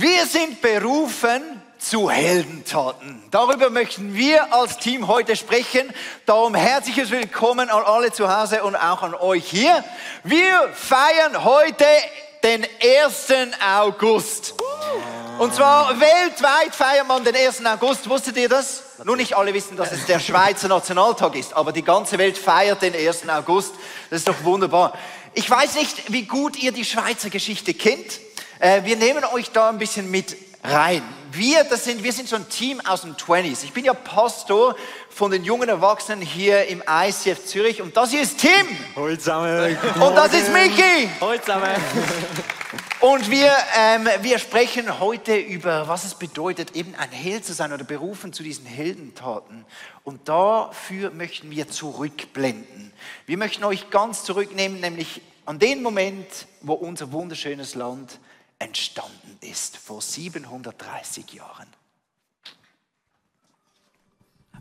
Wir sind berufen zu Heldentaten. Darüber möchten wir als Team heute sprechen. Darum herzliches Willkommen an alle zu Hause und auch an euch hier. Wir feiern heute den 1. August. Und zwar weltweit feiert man den 1. August. Wusstet ihr das? Nur nicht alle wissen, dass es der Schweizer Nationaltag ist, aber die ganze Welt feiert den 1. August. Das ist doch wunderbar. Ich weiß nicht, wie gut ihr die Schweizer Geschichte kennt. Äh, wir nehmen euch da ein bisschen mit rein. Wir, das sind, wir sind so ein Team aus den 20s. Ich bin ja Pastor von den jungen Erwachsenen hier im ICF Zürich und das hier ist Tim. Zusammen. Und das ist. Hallo zusammen. Und wir, ähm, wir sprechen heute über, was es bedeutet, eben ein Held zu sein oder berufen zu diesen Heldentaten. Und dafür möchten wir zurückblenden. Wir möchten euch ganz zurücknehmen, nämlich an den Moment, wo unser wunderschönes Land entstanden ist, vor 730 Jahren.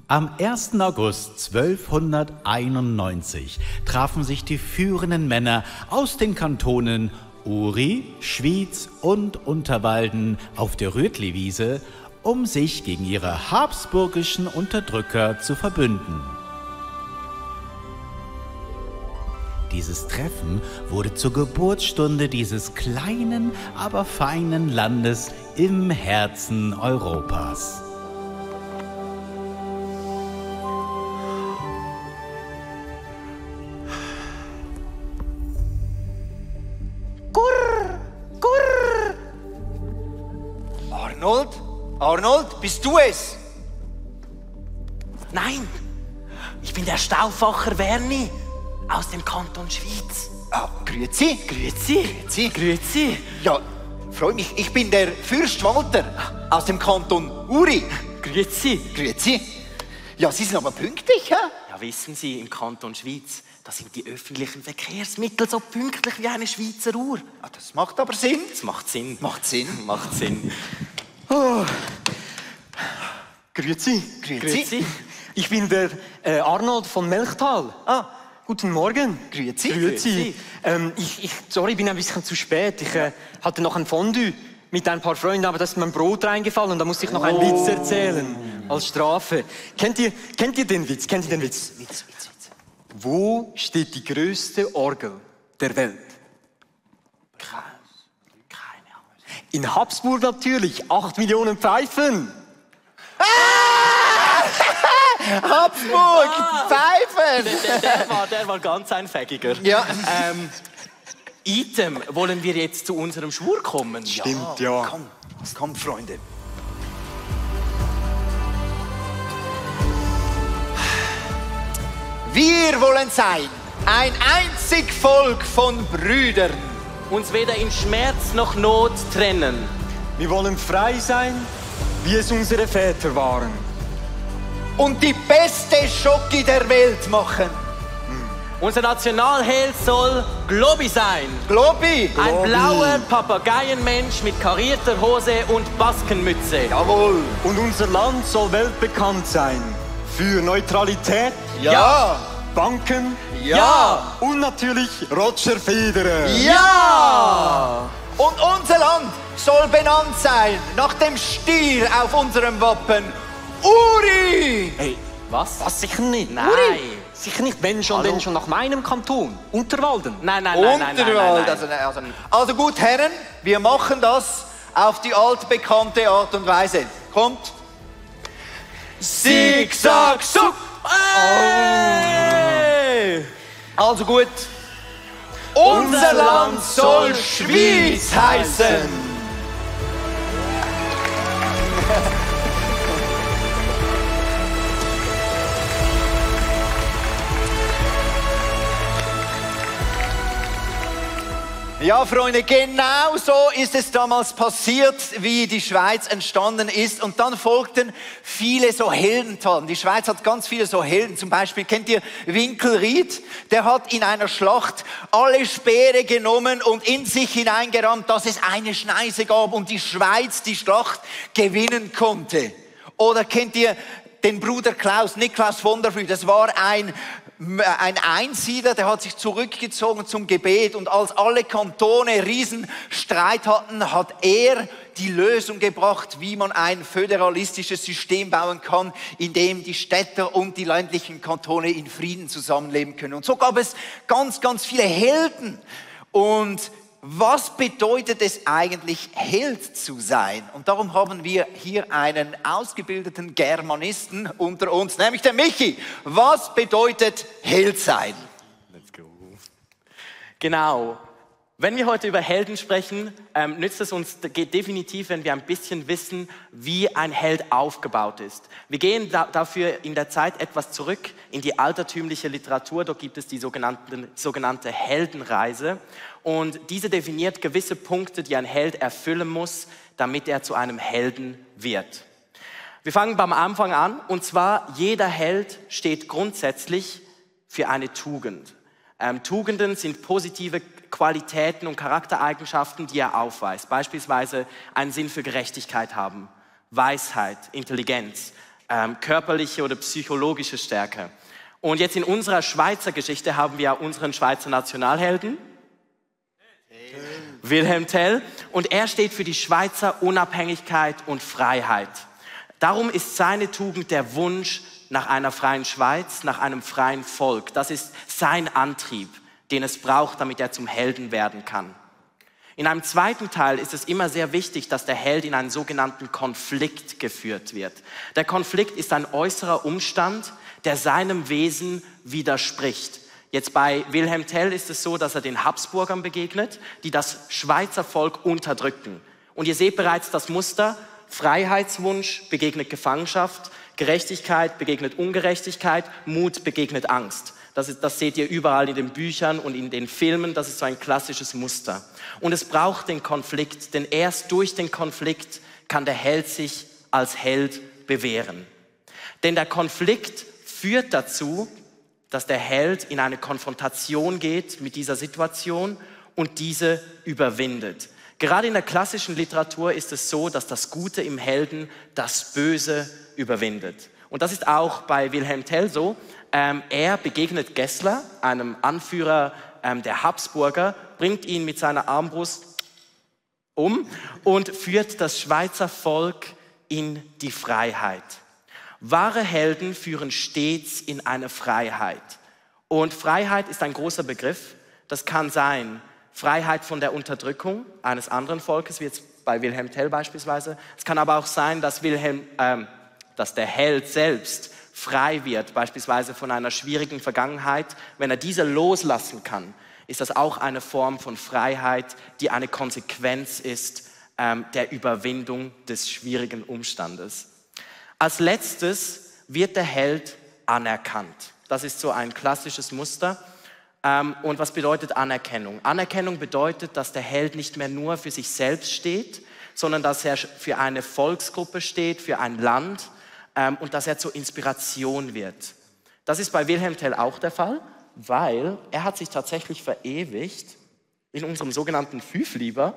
Am 1. August 1291 trafen sich die führenden Männer aus den Kantonen Uri, Schwyz und Unterwalden auf der Rütliwiese, um sich gegen ihre habsburgischen Unterdrücker zu verbünden. Dieses Treffen wurde zur Geburtsstunde dieses kleinen, aber feinen Landes im Herzen Europas. Gurr, gurr. Arnold, Arnold, bist du es? Nein, ich bin der Stauffacher Werni aus dem Kanton Schwyz. Ah, grüezi. Grüezi. Grüezi. Grüezi. Ja, freue mich. Ich bin der Fürst Walter aus dem Kanton Uri. Grüezi. Grüezi. Ja, Sie sind aber pünktlich, hä? Ja, wissen Sie, im Kanton Schwyz, da sind die öffentlichen Verkehrsmittel so pünktlich wie eine Schweizer Uhr. Ah, das macht aber Sinn. Das macht Sinn. Macht Sinn. Macht Sinn. Grüezi. Grüezi. Grüezi. Ich bin der äh, Arnold von Melchtal. Ah, Guten Morgen. Grüezi. Grüezi. Ähm, ich, ich, sorry, ich bin ein bisschen zu spät. Ich äh, hatte noch ein Fondue mit ein paar Freunden, aber da ist mein Brot reingefallen und da musste ich noch einen Witz erzählen. Als Strafe. Kennt ihr, kennt ihr den Witz? Kennt ihr den Witz? Witz, Witz, Witz. Wo steht die größte Orgel der Welt? Keine Ahnung. In Habsburg natürlich. Acht Millionen Pfeifen. Habsburg, Pfeifen. Der, der, war, der war ganz ein Fägiger. Ja. Ähm, Item, wollen wir jetzt zu unserem Schwur kommen? Stimmt, ja. Komm, komm, Freunde. Wir wollen sein ein einzig Volk von Brüdern. Uns weder in Schmerz noch Not trennen. Wir wollen frei sein, wie es unsere Väter waren. Und die beste Schoki der Welt machen. Unser Nationalheld soll Globi sein. Globi. Ein blauer Papageienmensch mit karierter Hose und Baskenmütze. Jawohl. Und unser Land soll weltbekannt sein. Für Neutralität, Ja. Banken Ja. und natürlich Roger Federer. Ja. Und unser Land soll benannt sein nach dem Stier auf unserem Wappen. Uri. Hey, Was? was sicher nicht? Nein. Sicher nicht, wenn schon, Hallo? denn schon nach meinem Kanton. Unterwalden. Nein, nein, nein, nein, nein, nein, Unterwald. nein. Also, also, also gut, Herren, wir machen das auf die altbekannte Art und Weise. Kommt. Sieg, sag, suck. Hey! Also gut. Unser Land soll Schwyz heißen. Ja, Freunde, genau so ist es damals passiert, wie die Schweiz entstanden ist. Und dann folgten viele so Heldentaten. Die Schweiz hat ganz viele so Helden. Zum Beispiel kennt ihr Winkelried? Der hat in einer Schlacht alle Speere genommen und in sich hineingerammt, dass es eine Schneise gab und die Schweiz die Schlacht gewinnen konnte. Oder kennt ihr den Bruder Klaus, Niklaus von der Flüh? Das war ein ein Einsiedler, der hat sich zurückgezogen zum Gebet und als alle Kantone Riesenstreit hatten, hat er die Lösung gebracht, wie man ein föderalistisches System bauen kann, in dem die Städte und die ländlichen Kantone in Frieden zusammenleben können. Und so gab es ganz, ganz viele Helden. Und was bedeutet es eigentlich, Held zu sein? Und darum haben wir hier einen ausgebildeten Germanisten unter uns, nämlich der Michi. Was bedeutet Held sein? Let's go. Genau. Wenn wir heute über Helden sprechen, ähm, nützt es uns geht definitiv, wenn wir ein bisschen wissen, wie ein Held aufgebaut ist. Wir gehen da, dafür in der Zeit etwas zurück in die altertümliche Literatur. Dort gibt es die sogenannte Heldenreise. Und diese definiert gewisse Punkte, die ein Held erfüllen muss, damit er zu einem Helden wird. Wir fangen beim Anfang an. Und zwar, jeder Held steht grundsätzlich für eine Tugend. Ähm, Tugenden sind positive Qualitäten und Charaktereigenschaften, die er aufweist. Beispielsweise einen Sinn für Gerechtigkeit haben, Weisheit, Intelligenz, ähm, körperliche oder psychologische Stärke. Und jetzt in unserer Schweizer Geschichte haben wir unseren Schweizer Nationalhelden, Wilhelm Tell, und er steht für die Schweizer Unabhängigkeit und Freiheit. Darum ist seine Tugend der Wunsch nach einer freien Schweiz, nach einem freien Volk. Das ist sein Antrieb, den es braucht, damit er zum Helden werden kann. In einem zweiten Teil ist es immer sehr wichtig, dass der Held in einen sogenannten Konflikt geführt wird. Der Konflikt ist ein äußerer Umstand, der seinem Wesen widerspricht. Jetzt bei Wilhelm Tell ist es so, dass er den Habsburgern begegnet, die das Schweizer Volk unterdrücken. Und ihr seht bereits das Muster, Freiheitswunsch begegnet Gefangenschaft, Gerechtigkeit begegnet Ungerechtigkeit, Mut begegnet Angst. Das, ist, das seht ihr überall in den Büchern und in den Filmen. Das ist so ein klassisches Muster. Und es braucht den Konflikt, denn erst durch den Konflikt kann der Held sich als Held bewähren. Denn der Konflikt führt dazu, dass der Held in eine Konfrontation geht mit dieser Situation und diese überwindet. Gerade in der klassischen Literatur ist es so, dass das Gute im Helden das Böse überwindet. Und das ist auch bei Wilhelm Tell so. Ähm, er begegnet Gessler, einem Anführer ähm, der Habsburger, bringt ihn mit seiner Armbrust um und führt das Schweizer Volk in die Freiheit. Wahre Helden führen stets in eine Freiheit. Und Freiheit ist ein großer Begriff. Das kann sein Freiheit von der Unterdrückung eines anderen Volkes, wie jetzt bei Wilhelm Tell beispielsweise. Es kann aber auch sein, dass, Wilhelm, ähm, dass der Held selbst frei wird, beispielsweise von einer schwierigen Vergangenheit. Wenn er diese loslassen kann, ist das auch eine Form von Freiheit, die eine Konsequenz ist ähm, der Überwindung des schwierigen Umstandes. Als letztes wird der Held anerkannt. Das ist so ein klassisches Muster. Ähm, und was bedeutet Anerkennung? Anerkennung bedeutet, dass der Held nicht mehr nur für sich selbst steht, sondern dass er für eine Volksgruppe steht, für ein Land ähm, und dass er zur Inspiration wird. Das ist bei Wilhelm Tell auch der Fall, weil er hat sich tatsächlich verewigt in unserem sogenannten Fünflieber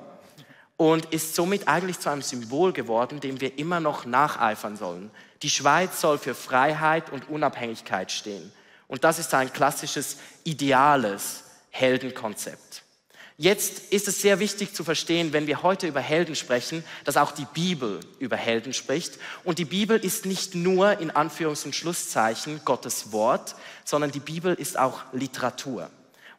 und ist somit eigentlich zu einem Symbol geworden, dem wir immer noch nacheifern sollen. Die Schweiz soll für Freiheit und Unabhängigkeit stehen. Und das ist ein klassisches, ideales Heldenkonzept. Jetzt ist es sehr wichtig zu verstehen, wenn wir heute über Helden sprechen, dass auch die Bibel über Helden spricht. Und die Bibel ist nicht nur in Anführungs- und Schlusszeichen Gottes Wort, sondern die Bibel ist auch Literatur.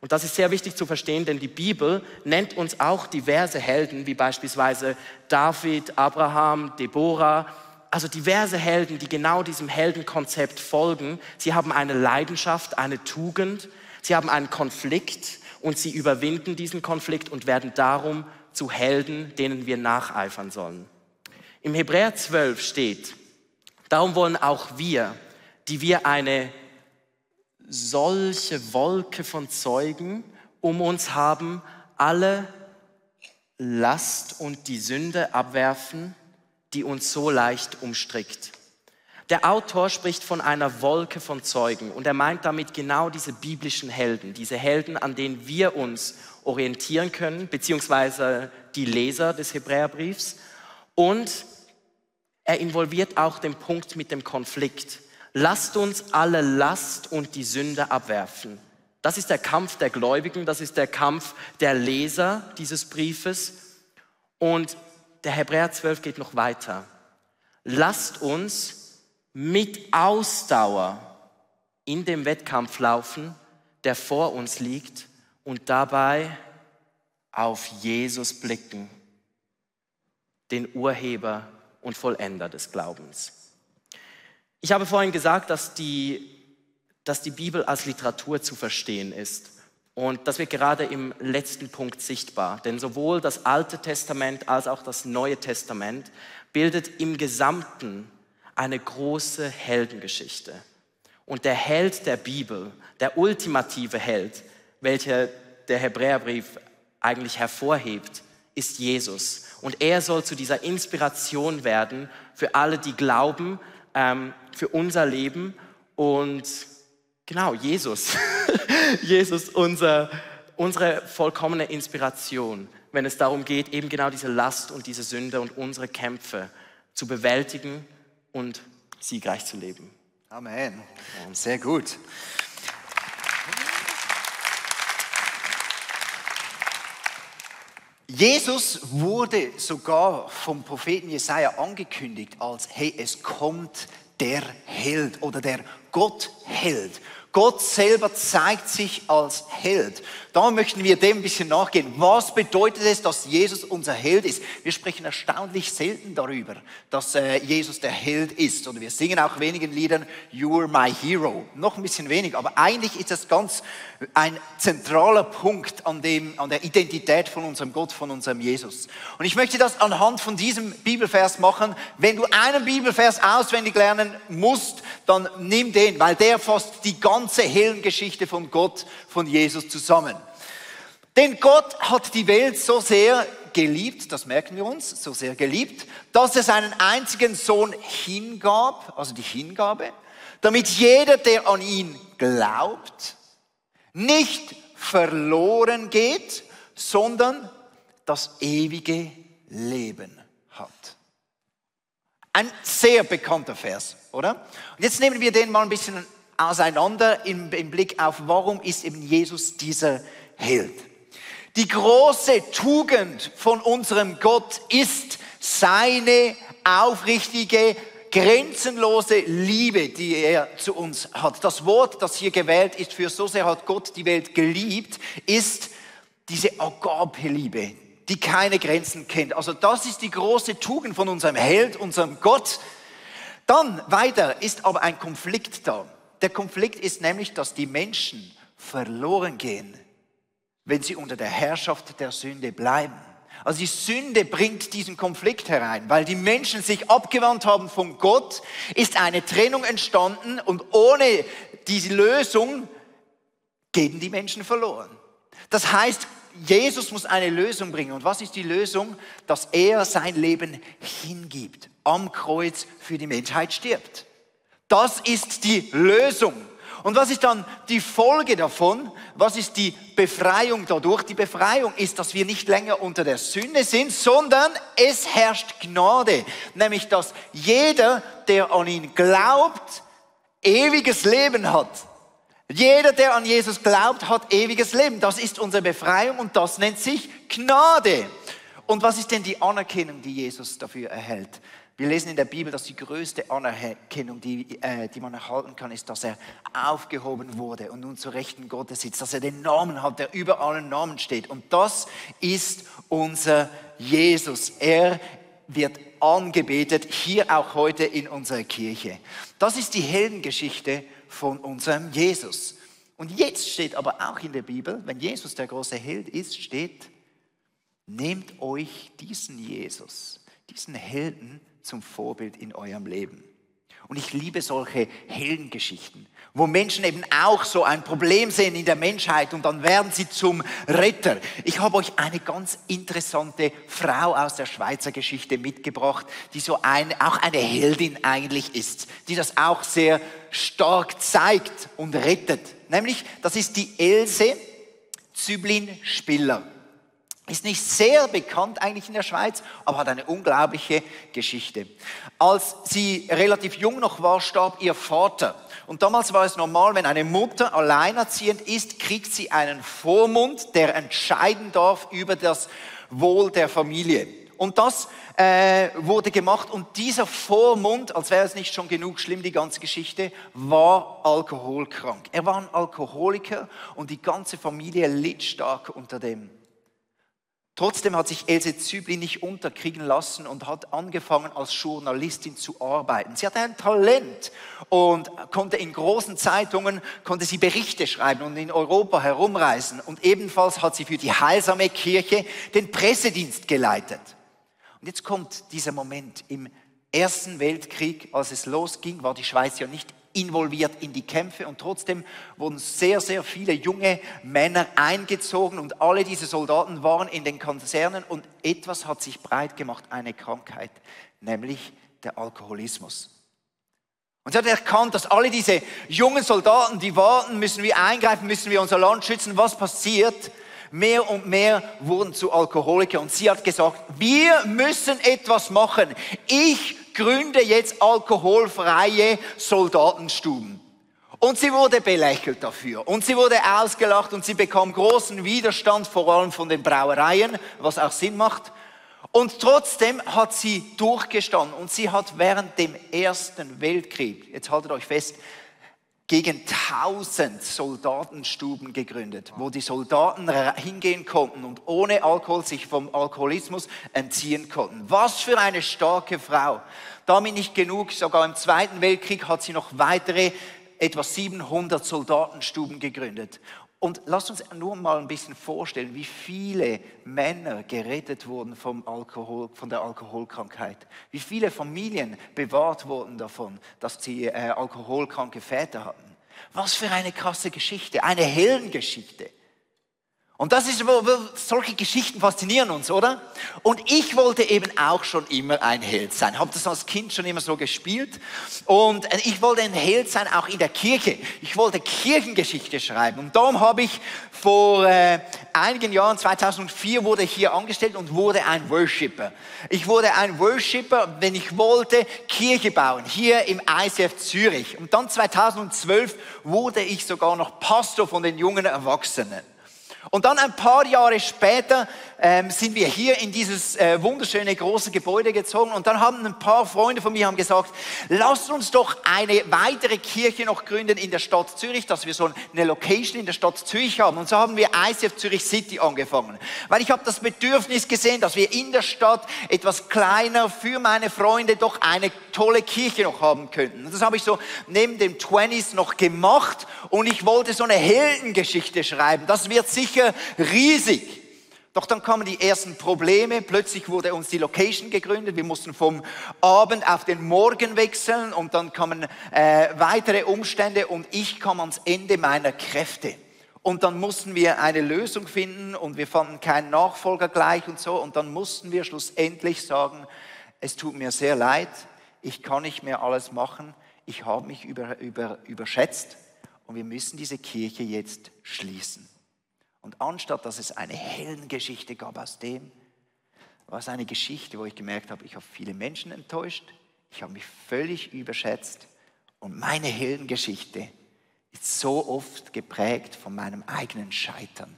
Und das ist sehr wichtig zu verstehen, denn die Bibel nennt uns auch diverse Helden, wie beispielsweise David, Abraham, Deborah, also diverse Helden, die genau diesem Heldenkonzept folgen. Sie haben eine Leidenschaft, eine Tugend, sie haben einen Konflikt und sie überwinden diesen Konflikt und werden darum zu Helden, denen wir nacheifern sollen. Im Hebräer 12 steht, darum wollen auch wir, die wir eine solche Wolke von Zeugen um uns haben, alle Last und die Sünde abwerfen, die uns so leicht umstrickt. Der Autor spricht von einer Wolke von Zeugen und er meint damit genau diese biblischen Helden, diese Helden, an denen wir uns orientieren können, beziehungsweise die Leser des Hebräerbriefs. Und er involviert auch den Punkt mit dem Konflikt. Lasst uns alle Last und die Sünde abwerfen. Das ist der Kampf der Gläubigen, das ist der Kampf der Leser dieses Briefes. Und der Hebräer 12 geht noch weiter. Lasst uns mit Ausdauer in dem Wettkampf laufen, der vor uns liegt und dabei auf Jesus blicken, den Urheber und Vollender des Glaubens. Ich habe vorhin gesagt, dass die, dass die Bibel als Literatur zu verstehen ist. Und das wird gerade im letzten Punkt sichtbar. Denn sowohl das Alte Testament als auch das Neue Testament bildet im Gesamten eine große Heldengeschichte. Und der Held der Bibel, der ultimative Held, welcher der Hebräerbrief eigentlich hervorhebt, ist Jesus. Und er soll zu dieser Inspiration werden für alle, die glauben, ähm, für unser Leben. Und genau, Jesus. Jesus, unser, unsere vollkommene Inspiration, wenn es darum geht, eben genau diese Last und diese Sünde und unsere Kämpfe zu bewältigen und siegreich zu leben. Amen. Sehr gut. Jesus wurde sogar vom Propheten Jesaja angekündigt als, hey, es kommt der Held oder der Gottheld. Gott selber zeigt sich als Held. Da möchten wir dem ein bisschen nachgehen. Was bedeutet es, dass Jesus unser Held ist? Wir sprechen erstaunlich selten darüber, dass äh, Jesus der Held ist. Und wir singen auch wenigen Liedern, You're my hero. Noch ein bisschen wenig, aber eigentlich ist das ganz ein zentraler Punkt an, dem, an der Identität von unserem Gott, von unserem Jesus. Und ich möchte das anhand von diesem Bibelvers machen. Wenn du einen Bibelvers auswendig lernen musst, dann nimm den, weil der fasst die ganze Heldengeschichte von Gott, von Jesus zusammen. Denn Gott hat die Welt so sehr geliebt, das merken wir uns, so sehr geliebt, dass er seinen einzigen Sohn hingab, also die Hingabe, damit jeder, der an ihn glaubt, nicht verloren geht, sondern das ewige Leben hat. Ein sehr bekannter Vers, oder? Und jetzt nehmen wir den mal ein bisschen auseinander im, im Blick auf, warum ist eben Jesus dieser Held. Die große Tugend von unserem Gott ist seine aufrichtige, grenzenlose Liebe, die er zu uns hat. Das Wort, das hier gewählt ist für so sehr hat Gott die Welt geliebt, ist diese Agape-Liebe, die keine Grenzen kennt. Also das ist die große Tugend von unserem Held, unserem Gott. Dann weiter ist aber ein Konflikt da. Der Konflikt ist nämlich, dass die Menschen verloren gehen wenn sie unter der Herrschaft der Sünde bleiben. Also die Sünde bringt diesen Konflikt herein, weil die Menschen sich abgewandt haben von Gott, ist eine Trennung entstanden und ohne diese Lösung gehen die Menschen verloren. Das heißt, Jesus muss eine Lösung bringen. Und was ist die Lösung? Dass er sein Leben hingibt, am Kreuz für die Menschheit stirbt. Das ist die Lösung. Und was ist dann die Folge davon? Was ist die Befreiung dadurch? Die Befreiung ist, dass wir nicht länger unter der Sünde sind, sondern es herrscht Gnade. Nämlich, dass jeder, der an ihn glaubt, ewiges Leben hat. Jeder, der an Jesus glaubt, hat ewiges Leben. Das ist unsere Befreiung und das nennt sich Gnade. Und was ist denn die Anerkennung, die Jesus dafür erhält? Wir lesen in der Bibel, dass die größte Anerkennung, die, äh, die man erhalten kann, ist, dass er aufgehoben wurde und nun zur Rechten Gottes sitzt, dass er den Namen hat, der über allen Namen steht. Und das ist unser Jesus. Er wird angebetet, hier auch heute in unserer Kirche. Das ist die Heldengeschichte von unserem Jesus. Und jetzt steht aber auch in der Bibel, wenn Jesus der große Held ist, steht, nehmt euch diesen Jesus, diesen Helden, zum Vorbild in eurem Leben. Und ich liebe solche Heldengeschichten, wo Menschen eben auch so ein Problem sehen in der Menschheit und dann werden sie zum Retter. Ich habe euch eine ganz interessante Frau aus der Schweizer Geschichte mitgebracht, die so ein, auch eine Heldin eigentlich ist, die das auch sehr stark zeigt und rettet. Nämlich, das ist die Else Züblin Spiller. Ist nicht sehr bekannt eigentlich in der Schweiz, aber hat eine unglaubliche Geschichte. Als sie relativ jung noch war, starb ihr Vater. Und damals war es normal, wenn eine Mutter alleinerziehend ist, kriegt sie einen Vormund, der entscheiden darf über das Wohl der Familie. Und das äh, wurde gemacht und dieser Vormund, als wäre es nicht schon genug schlimm, die ganze Geschichte, war alkoholkrank. Er war ein Alkoholiker und die ganze Familie litt stark unter dem. Trotzdem hat sich Else Zübli nicht unterkriegen lassen und hat angefangen als Journalistin zu arbeiten. Sie hatte ein Talent und konnte in großen Zeitungen, konnte sie Berichte schreiben und in Europa herumreisen. Und ebenfalls hat sie für die heilsame Kirche den Pressedienst geleitet. Und jetzt kommt dieser Moment im Ersten Weltkrieg, als es losging, war die Schweiz ja nicht involviert in die Kämpfe und trotzdem wurden sehr, sehr viele junge Männer eingezogen und alle diese Soldaten waren in den Konzernen und etwas hat sich breit gemacht, eine Krankheit, nämlich der Alkoholismus. Und sie hat erkannt, dass alle diese jungen Soldaten, die warten, müssen wir eingreifen, müssen wir unser Land schützen. Was passiert? Mehr und mehr wurden zu Alkoholiker. Und sie hat gesagt, wir müssen etwas machen. Ich gründe jetzt alkoholfreie Soldatenstuben. Und sie wurde belächelt dafür. Und sie wurde ausgelacht und sie bekam großen Widerstand, vor allem von den Brauereien, was auch Sinn macht. Und trotzdem hat sie durchgestanden und sie hat während dem Ersten Weltkrieg, jetzt haltet euch fest, gegen tausend Soldatenstuben gegründet, wo die Soldaten hingehen konnten und ohne Alkohol sich vom Alkoholismus entziehen konnten. Was für eine starke Frau. Damit nicht genug, sogar im Zweiten Weltkrieg hat sie noch weitere etwa 700 Soldatenstuben gegründet. Und lasst uns nur mal ein bisschen vorstellen, wie viele Männer gerettet wurden vom Alkohol, von der Alkoholkrankheit. Wie viele Familien bewahrt wurden davon, dass sie äh, alkoholkranke Väter hatten. Was für eine krasse Geschichte, eine Heldengeschichte. Und das ist, solche Geschichten faszinieren uns, oder? Und ich wollte eben auch schon immer ein Held sein. Habe das als Kind schon immer so gespielt. Und ich wollte ein Held sein, auch in der Kirche. Ich wollte Kirchengeschichte schreiben. Und darum habe ich vor äh, einigen Jahren, 2004, wurde ich hier angestellt und wurde ein Worshipper. Ich wurde ein Worshipper, wenn ich wollte, Kirche bauen, hier im ICF Zürich. Und dann 2012 wurde ich sogar noch Pastor von den jungen Erwachsenen. Und dann ein paar Jahre später ähm, sind wir hier in dieses äh, wunderschöne große Gebäude gezogen und dann haben ein paar Freunde von mir haben gesagt, lasst uns doch eine weitere Kirche noch gründen in der Stadt Zürich, dass wir so eine Location in der Stadt Zürich haben. Und so haben wir ICF Zürich City angefangen, weil ich habe das Bedürfnis gesehen, dass wir in der Stadt etwas kleiner für meine Freunde doch eine tolle Kirche noch haben könnten. Das habe ich so neben dem 20s noch gemacht und ich wollte so eine Heldengeschichte schreiben. Das wird sicher sicher riesig. Doch dann kamen die ersten Probleme. Plötzlich wurde uns die Location gegründet. Wir mussten vom Abend auf den Morgen wechseln und dann kamen äh, weitere Umstände und ich kam ans Ende meiner Kräfte. Und dann mussten wir eine Lösung finden und wir fanden keinen Nachfolger gleich und so. Und dann mussten wir schlussendlich sagen, es tut mir sehr leid, ich kann nicht mehr alles machen, ich habe mich über, über, überschätzt und wir müssen diese Kirche jetzt schließen. Und anstatt dass es eine Heldengeschichte gab aus dem, war es eine Geschichte, wo ich gemerkt habe, ich habe viele Menschen enttäuscht, ich habe mich völlig überschätzt und meine Heldengeschichte ist so oft geprägt von meinem eigenen Scheitern.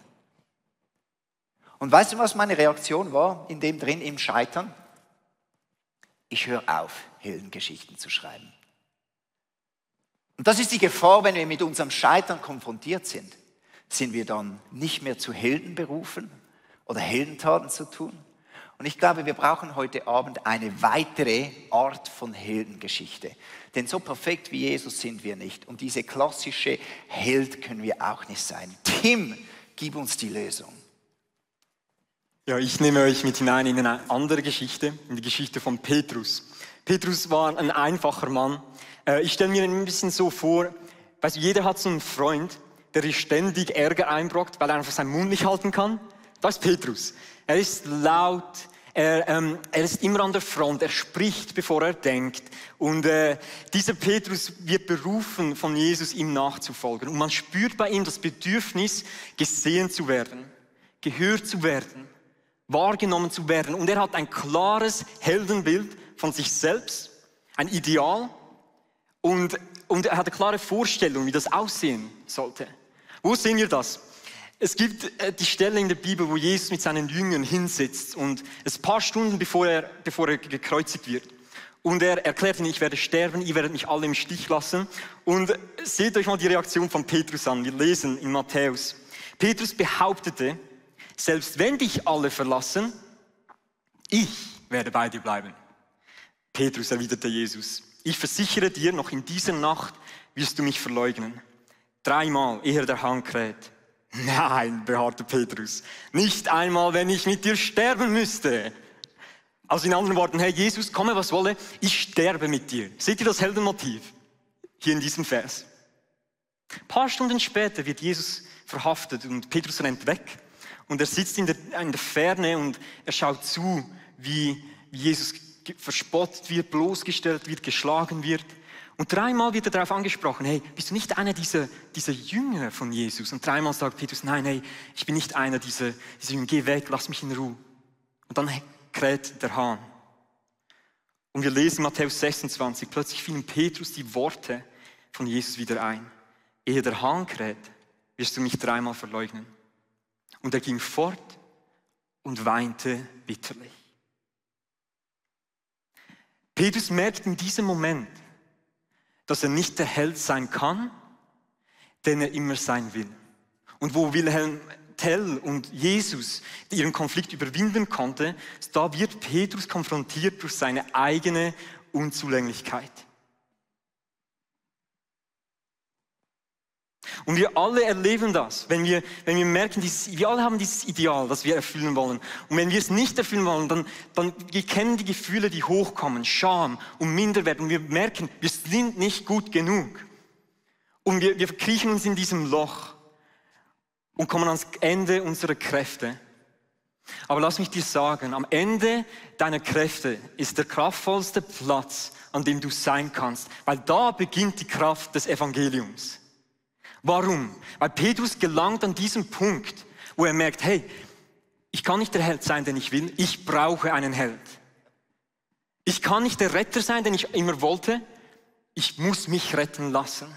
Und weißt du, was meine Reaktion war in dem drin, im Scheitern? Ich höre auf, Heldengeschichten zu schreiben. Und das ist die Gefahr, wenn wir mit unserem Scheitern konfrontiert sind sind wir dann nicht mehr zu Helden berufen oder Heldentaten zu tun? Und ich glaube, wir brauchen heute Abend eine weitere Art von Heldengeschichte. Denn so perfekt wie Jesus sind wir nicht. Und diese klassische Held können wir auch nicht sein. Tim, gib uns die Lösung. Ja, ich nehme euch mit hinein in eine andere Geschichte, in die Geschichte von Petrus. Petrus war ein einfacher Mann. Äh, ich stelle mir ein bisschen so vor, weißt du, jeder hat so einen Freund, der ist ständig Ärger einbrockt, weil er einfach seinen Mund nicht halten kann. Das ist Petrus. Er ist laut, er, ähm, er ist immer an der Front, er spricht, bevor er denkt. Und äh, dieser Petrus wird berufen, von Jesus ihm nachzufolgen. Und man spürt bei ihm das Bedürfnis, gesehen zu werden, gehört zu werden. Wahrgenommen zu werden. Und er hat ein klares Heldenbild von sich selbst, ein Ideal. Und, und er hat eine klare Vorstellung, wie das aussehen sollte. Wo sehen wir das? Es gibt äh, die Stelle in der Bibel, wo Jesus mit seinen Jüngern hinsitzt und es ein paar Stunden bevor er, bevor er gekreuzigt wird. Und er erklärt ihnen, ich werde sterben, ihr werdet mich alle im Stich lassen. Und seht euch mal die Reaktion von Petrus an. Wir lesen in Matthäus. Petrus behauptete, selbst wenn dich alle verlassen, ich werde bei dir bleiben. Petrus erwiderte Jesus, ich versichere dir, noch in dieser Nacht wirst du mich verleugnen. Dreimal, ehe der Hahn kräht. Nein, beharrte Petrus, nicht einmal, wenn ich mit dir sterben müsste. Also in anderen Worten, hey Jesus, komme was wolle, ich sterbe mit dir. Seht ihr das Heldenmotiv hier in diesem Vers? Ein paar Stunden später wird Jesus verhaftet und Petrus rennt weg und er sitzt in der, in der Ferne und er schaut zu, wie Jesus verspottet wird, bloßgestellt wird, geschlagen wird. Und dreimal wird er darauf angesprochen, hey, bist du nicht einer dieser, dieser Jünger von Jesus? Und dreimal sagt Petrus, nein, hey, ich bin nicht einer dieser, dieser Jünger, geh weg, lass mich in Ruhe. Und dann kräht der Hahn. Und wir lesen Matthäus 26, plötzlich fielen Petrus die Worte von Jesus wieder ein. Ehe der Hahn kräht, wirst du mich dreimal verleugnen. Und er ging fort und weinte bitterlich. Petrus merkt in diesem Moment, dass er nicht der Held sein kann, den er immer sein will. Und wo Wilhelm Tell und Jesus ihren Konflikt überwinden konnte, da wird Petrus konfrontiert durch seine eigene Unzulänglichkeit. Und wir alle erleben das, wenn wir, wenn wir merken, dieses, wir alle haben dieses Ideal, das wir erfüllen wollen. Und wenn wir es nicht erfüllen wollen, dann, dann wir kennen die Gefühle, die hochkommen, Scham und Minderwert. Und wir merken, wir sind nicht gut genug. Und wir, wir kriechen uns in diesem Loch und kommen ans Ende unserer Kräfte. Aber lass mich dir sagen, am Ende deiner Kräfte ist der kraftvollste Platz, an dem du sein kannst, weil da beginnt die Kraft des Evangeliums. Warum? Weil Petrus gelangt an diesem Punkt, wo er merkt, hey, ich kann nicht der Held sein, den ich will, ich brauche einen Held. Ich kann nicht der Retter sein, den ich immer wollte, ich muss mich retten lassen.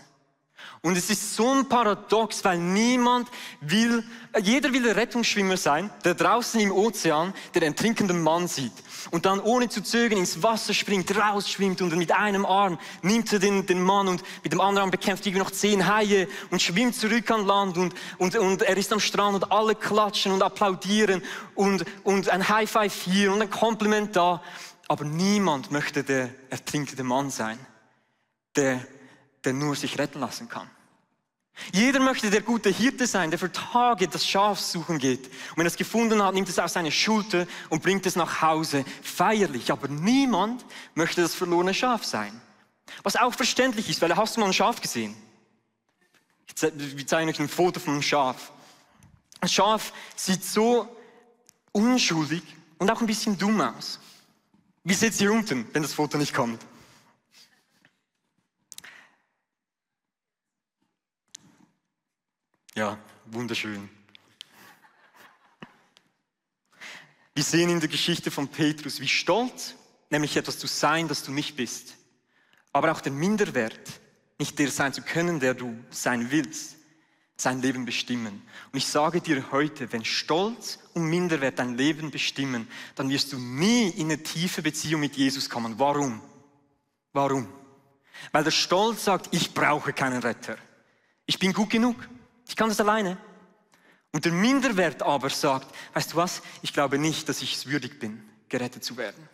Und es ist so ein Paradox, weil niemand will, jeder will der Rettungsschwimmer sein, der draußen im Ozean den ertrinkenden Mann sieht und dann ohne zu zögern ins Wasser springt, rausschwimmt und mit einem Arm nimmt er den, den Mann und mit dem anderen Arm bekämpft irgendwie noch zehn Haie und schwimmt zurück an Land und, und, und er ist am Strand und alle klatschen und applaudieren und, und ein High Five hier und ein Kompliment da. Aber niemand möchte der ertrinkende Mann sein, der der nur sich retten lassen kann. Jeder möchte der gute Hirte sein, der für Tage das Schaf suchen geht. Und wenn er es gefunden hat, nimmt es auf seine Schulter und bringt es nach Hause, feierlich. Aber niemand möchte das verlorene Schaf sein. Was auch verständlich ist, weil hast du mal ein Schaf gesehen? Ich zeige euch ein Foto von einem Schaf. Ein Schaf sieht so unschuldig und auch ein bisschen dumm aus. Wie sieht es hier unten, wenn das Foto nicht kommt? Ja, wunderschön. Wir sehen in der Geschichte von Petrus, wie stolz, nämlich etwas zu sein, das du nicht bist, aber auch der Minderwert, nicht der sein zu können, der du sein willst, sein Leben bestimmen. Und ich sage dir heute, wenn Stolz und Minderwert dein Leben bestimmen, dann wirst du nie in eine tiefe Beziehung mit Jesus kommen. Warum? Warum? Weil der Stolz sagt, ich brauche keinen Retter. Ich bin gut genug. Ich kann das alleine. Und der Minderwert aber sagt, weißt du was, ich glaube nicht, dass ich es würdig bin, gerettet zu werden.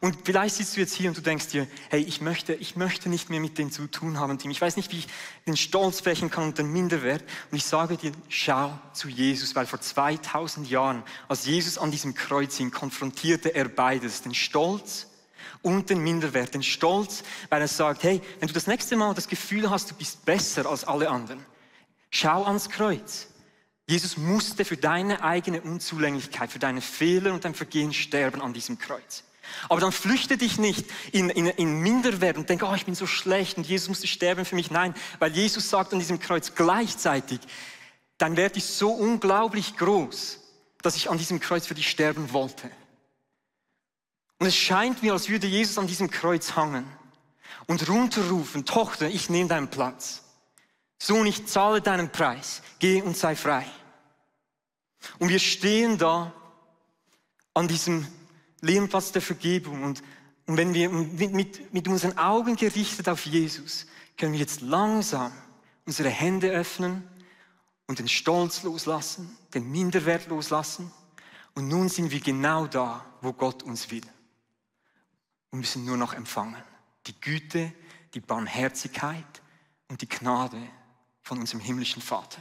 Und vielleicht sitzt du jetzt hier und du denkst dir, hey, ich möchte, ich möchte nicht mehr mit dem zu tun haben, Tim. Ich weiß nicht, wie ich den Stolz brechen kann und den Minderwert. Und ich sage dir, schau zu Jesus, weil vor 2000 Jahren, als Jesus an diesem Kreuz hing, konfrontierte er beides, den Stolz und den Minderwert, den Stolz, weil er sagt, hey, wenn du das nächste Mal das Gefühl hast, du bist besser als alle anderen, schau ans Kreuz. Jesus musste für deine eigene Unzulänglichkeit, für deine Fehler und dein Vergehen sterben an diesem Kreuz. Aber dann flüchte dich nicht in, in, in Minderwert und denke, oh, ich bin so schlecht und Jesus musste sterben für mich. Nein, weil Jesus sagt an diesem Kreuz gleichzeitig, dein Wert ist so unglaublich groß, dass ich an diesem Kreuz für dich sterben wollte. Und es scheint mir, als würde Jesus an diesem Kreuz hangen und runterrufen, Tochter, ich nehme deinen Platz. Sohn, ich zahle deinen Preis. Geh und sei frei. Und wir stehen da an diesem Lehrenplatz der Vergebung und, und wenn wir mit, mit, mit unseren Augen gerichtet auf Jesus, können wir jetzt langsam unsere Hände öffnen und den Stolz loslassen, den Minderwert loslassen. Und nun sind wir genau da, wo Gott uns will. Und müssen nur noch empfangen. Die Güte, die Barmherzigkeit und die Gnade von unserem himmlischen Vater.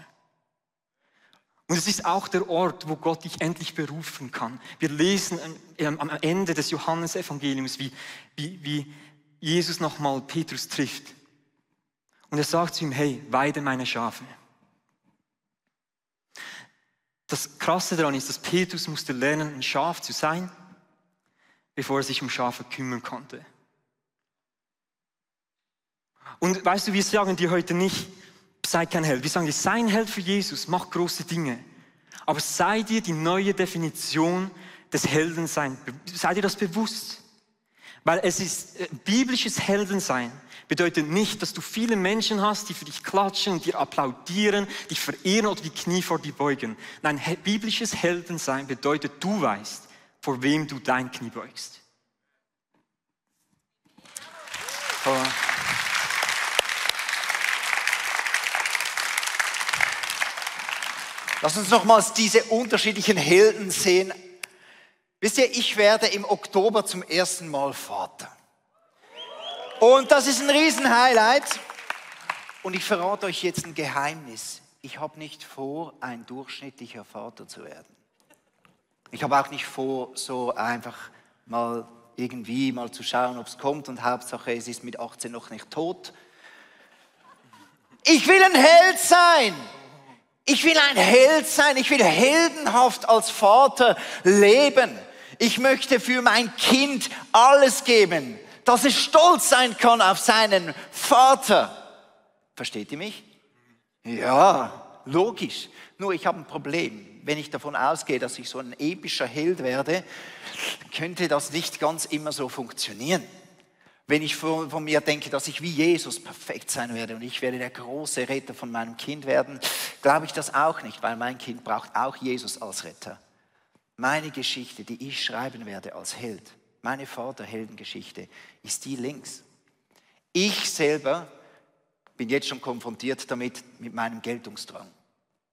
Und es ist auch der Ort, wo Gott dich endlich berufen kann. Wir lesen am Ende des Johannesevangeliums, wie, wie, wie Jesus nochmal Petrus trifft. Und er sagt zu ihm, hey, weide meine Schafe. Das Krasse daran ist, dass Petrus musste lernen, ein Schaf zu sein, bevor er sich um Schafe kümmern konnte. Und weißt du, wir sagen dir heute nicht, sei kein Held. Wir sagen dir, sei ein Held für Jesus, mach große Dinge. Aber sei dir die neue Definition des Heldenseins, sei dir das bewusst. Weil es ist äh, biblisches Heldensein bedeutet nicht, dass du viele Menschen hast, die für dich klatschen dir applaudieren, dich verehren oder die Knie vor dir beugen. Nein, biblisches Heldensein bedeutet, du weißt, vor wem du dein Knie beugst. Lass uns nochmals diese unterschiedlichen Helden sehen. Wisst ihr, ich werde im Oktober zum ersten Mal Vater. Und das ist ein Riesenhighlight. Und ich verrate euch jetzt ein Geheimnis. Ich habe nicht vor, ein durchschnittlicher Vater zu werden. Ich habe auch nicht vor, so einfach mal irgendwie mal zu schauen, ob es kommt und Hauptsache, es ist mit 18 noch nicht tot. Ich will ein Held sein. Ich will ein Held sein, ich will heldenhaft als Vater leben. Ich möchte für mein Kind alles geben, dass es stolz sein kann auf seinen Vater. Versteht ihr mich? Ja, logisch. Nur ich habe ein Problem. Wenn ich davon ausgehe, dass ich so ein epischer Held werde, könnte das nicht ganz immer so funktionieren. Wenn ich von, von, mir denke, dass ich wie Jesus perfekt sein werde und ich werde der große Retter von meinem Kind werden, glaube ich das auch nicht, weil mein Kind braucht auch Jesus als Retter. Meine Geschichte, die ich schreiben werde als Held, meine Vaterheldengeschichte, ist die links. Ich selber bin jetzt schon konfrontiert damit mit meinem Geltungsdrang.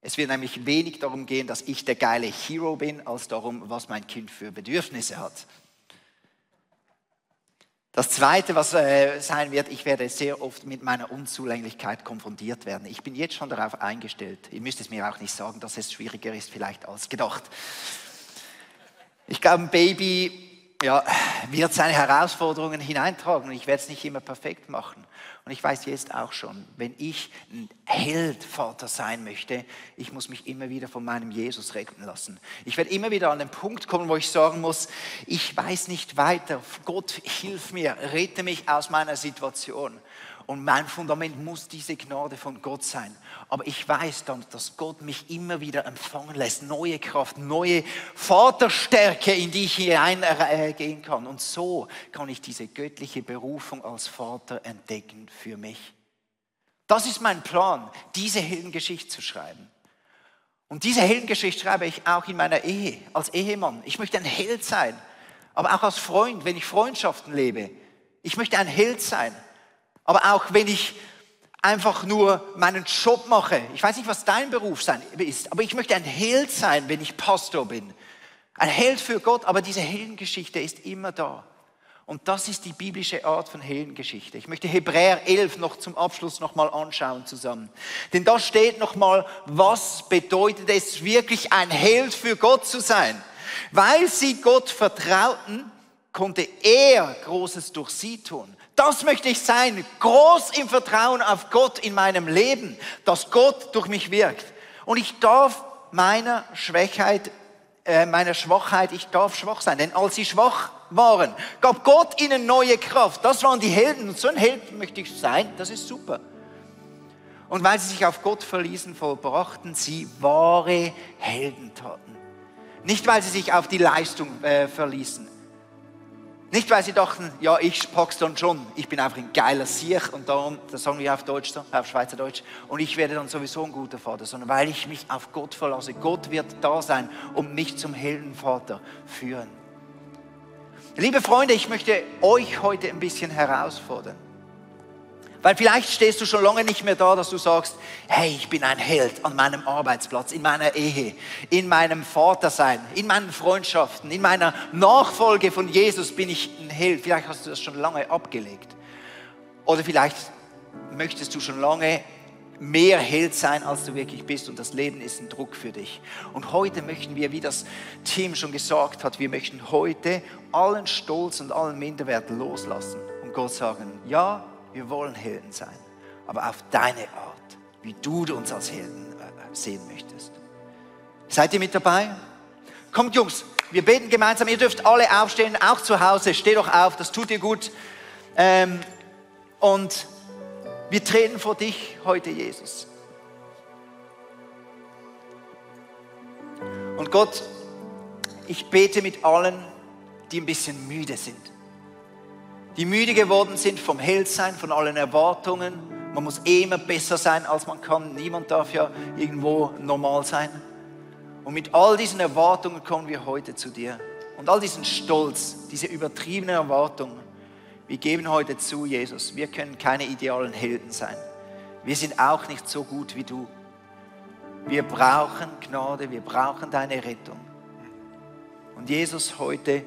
Es wird nämlich wenig darum gehen, dass ich der geile Hero bin, als darum, was mein Kind für Bedürfnisse hat. Das Zweite, was äh, sein wird, ich werde sehr oft mit meiner Unzulänglichkeit konfrontiert werden. Ich bin jetzt schon darauf eingestellt. Ihr müsst es mir auch nicht sagen, dass es schwieriger ist vielleicht als gedacht. Ich glaube, ein Baby ja, wird seine Herausforderungen hineintragen und ich werde es nicht immer perfekt machen. Und ich weiß jetzt auch schon, wenn ich ein Heldvater sein möchte, ich muss mich immer wieder von meinem Jesus retten lassen. Ich werde immer wieder an den Punkt kommen, wo ich sagen muss, ich weiß nicht weiter. Gott, hilf mir, rette mich aus meiner Situation. Und mein Fundament muss diese Gnade von Gott sein. Aber ich weiß dann, dass Gott mich immer wieder empfangen lässt. Neue Kraft, neue Vaterstärke, in die ich hineingehen kann. Und so kann ich diese göttliche Berufung als Vater entdecken für mich. Das ist mein Plan, diese Heldengeschichte zu schreiben. Und diese Heldengeschichte schreibe ich auch in meiner Ehe, als Ehemann. Ich möchte ein Held sein, aber auch als Freund, wenn ich Freundschaften lebe. Ich möchte ein Held sein. Aber auch wenn ich einfach nur meinen Job mache, ich weiß nicht, was dein Beruf sein ist, aber ich möchte ein Held sein, wenn ich Pastor bin. Ein Held für Gott, aber diese Heldengeschichte ist immer da. Und das ist die biblische Art von Heldengeschichte. Ich möchte Hebräer 11 noch zum Abschluss nochmal anschauen zusammen. Denn da steht nochmal, was bedeutet es wirklich ein Held für Gott zu sein? Weil sie Gott vertrauten, konnte er Großes durch sie tun. Das möchte ich sein, groß im Vertrauen auf Gott in meinem Leben, dass Gott durch mich wirkt. Und ich darf meiner Schwachheit, äh, meiner Schwachheit, ich darf schwach sein. Denn als sie schwach waren, gab Gott ihnen neue Kraft. Das waren die Helden. Und so ein Held möchte ich sein. Das ist super. Und weil sie sich auf Gott verließen, vollbrachten sie wahre Heldentaten. Nicht, weil sie sich auf die Leistung äh, verließen. Nicht, weil sie dachten, ja, ich pack's dann schon. Ich bin einfach ein geiler Sieg und darum, das sagen wir auf Deutsch, auf Schweizerdeutsch, und ich werde dann sowieso ein guter Vater, sondern weil ich mich auf Gott verlasse. Gott wird da sein und mich zum Heldenvater führen. Liebe Freunde, ich möchte euch heute ein bisschen herausfordern. Weil vielleicht stehst du schon lange nicht mehr da, dass du sagst, hey, ich bin ein Held an meinem Arbeitsplatz, in meiner Ehe, in meinem Vatersein, in meinen Freundschaften, in meiner Nachfolge von Jesus bin ich ein Held. Vielleicht hast du das schon lange abgelegt. Oder vielleicht möchtest du schon lange mehr Held sein, als du wirklich bist und das Leben ist ein Druck für dich. Und heute möchten wir, wie das Team schon gesagt hat, wir möchten heute allen Stolz und allen Minderwert loslassen und Gott sagen, ja, wir wollen Helden sein, aber auf deine Art, wie du uns als Helden äh, sehen möchtest. Seid ihr mit dabei? Kommt Jungs, wir beten gemeinsam. Ihr dürft alle aufstehen, auch zu Hause. Steh doch auf, das tut dir gut. Ähm, und wir treten vor dich heute, Jesus. Und Gott, ich bete mit allen, die ein bisschen müde sind die müde geworden sind vom Heldsein, von allen Erwartungen. Man muss immer besser sein, als man kann. Niemand darf ja irgendwo normal sein. Und mit all diesen Erwartungen kommen wir heute zu dir. Und all diesen Stolz, diese übertriebene Erwartung. Wir geben heute zu, Jesus, wir können keine idealen Helden sein. Wir sind auch nicht so gut wie du. Wir brauchen Gnade, wir brauchen deine Rettung. Und Jesus, heute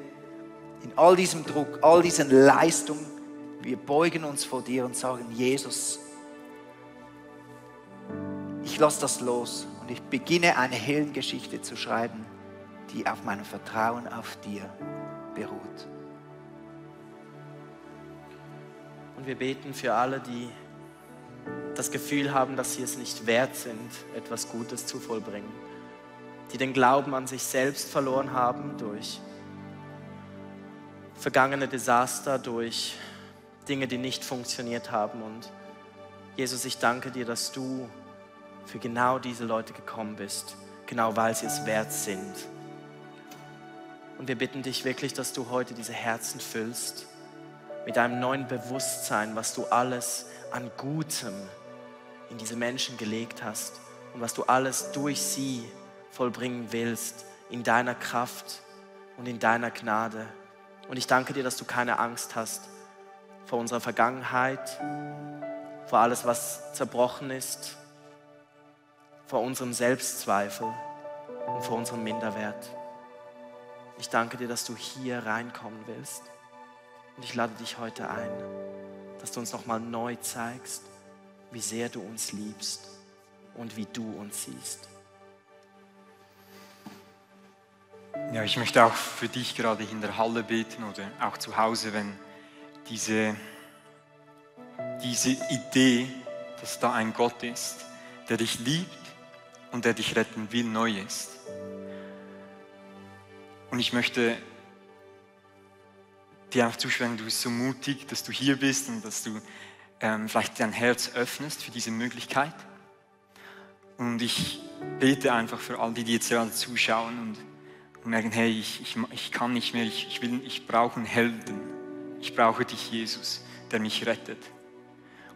in all diesem Druck, all diesen Leistungen, wir beugen uns vor dir und sagen, Jesus, ich lasse das los und ich beginne eine Heldengeschichte zu schreiben, die auf meinem Vertrauen auf dir beruht. Und wir beten für alle, die das Gefühl haben, dass sie es nicht wert sind, etwas Gutes zu vollbringen, die den Glauben an sich selbst verloren haben durch vergangene Desaster, durch Dinge, die nicht funktioniert haben. Und Jesus, ich danke dir, dass du für genau diese Leute gekommen bist, genau weil sie es wert sind. Und wir bitten dich wirklich, dass du heute diese Herzen füllst mit einem neuen Bewusstsein, was du alles an Gutem in diese Menschen gelegt hast und was du alles durch sie vollbringen willst in deiner Kraft und in deiner Gnade. Und ich danke dir, dass du keine Angst hast vor unserer Vergangenheit, vor alles, was zerbrochen ist, vor unserem Selbstzweifel und vor unserem Minderwert. Ich danke dir, dass du hier reinkommen willst. Und ich lade dich heute ein, dass du uns nochmal neu zeigst, wie sehr du uns liebst und wie du uns siehst. Ja, ich möchte auch für dich gerade in der Halle beten oder auch zu Hause, wenn diese, diese Idee, dass da ein Gott ist, der dich liebt und der dich retten will, neu ist. Und ich möchte dir auch zuschwören, du bist so mutig, dass du hier bist und dass du ähm, vielleicht dein Herz öffnest für diese Möglichkeit. Und ich bete einfach für all die, die jetzt gerade zuschauen und und merken, hey, ich, ich, ich kann nicht mehr, ich, ich, will, ich brauche einen Helden. Ich brauche dich, Jesus, der mich rettet.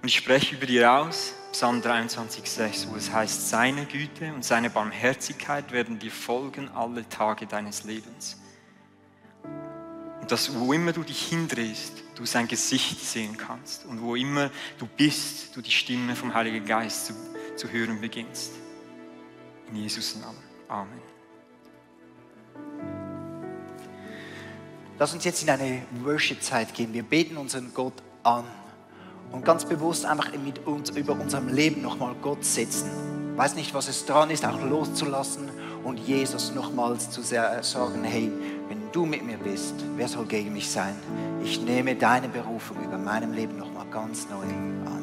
Und ich spreche über dir aus, Psalm 23,6, wo es heißt, seine Güte und seine Barmherzigkeit werden dir folgen alle Tage deines Lebens. Und dass wo immer du dich hindrehst, du sein Gesicht sehen kannst und wo immer du bist, du die Stimme vom Heiligen Geist zu, zu hören beginnst. In Jesus Namen. Amen. Lass uns jetzt in eine Worship-Zeit gehen. Wir beten unseren Gott an und ganz bewusst einfach mit uns über unserem Leben nochmal Gott setzen. Weiß nicht, was es dran ist, auch loszulassen und Jesus nochmals zu sagen, hey, wenn du mit mir bist, wer soll gegen mich sein? Ich nehme deine Berufung über meinem Leben nochmal ganz neu an.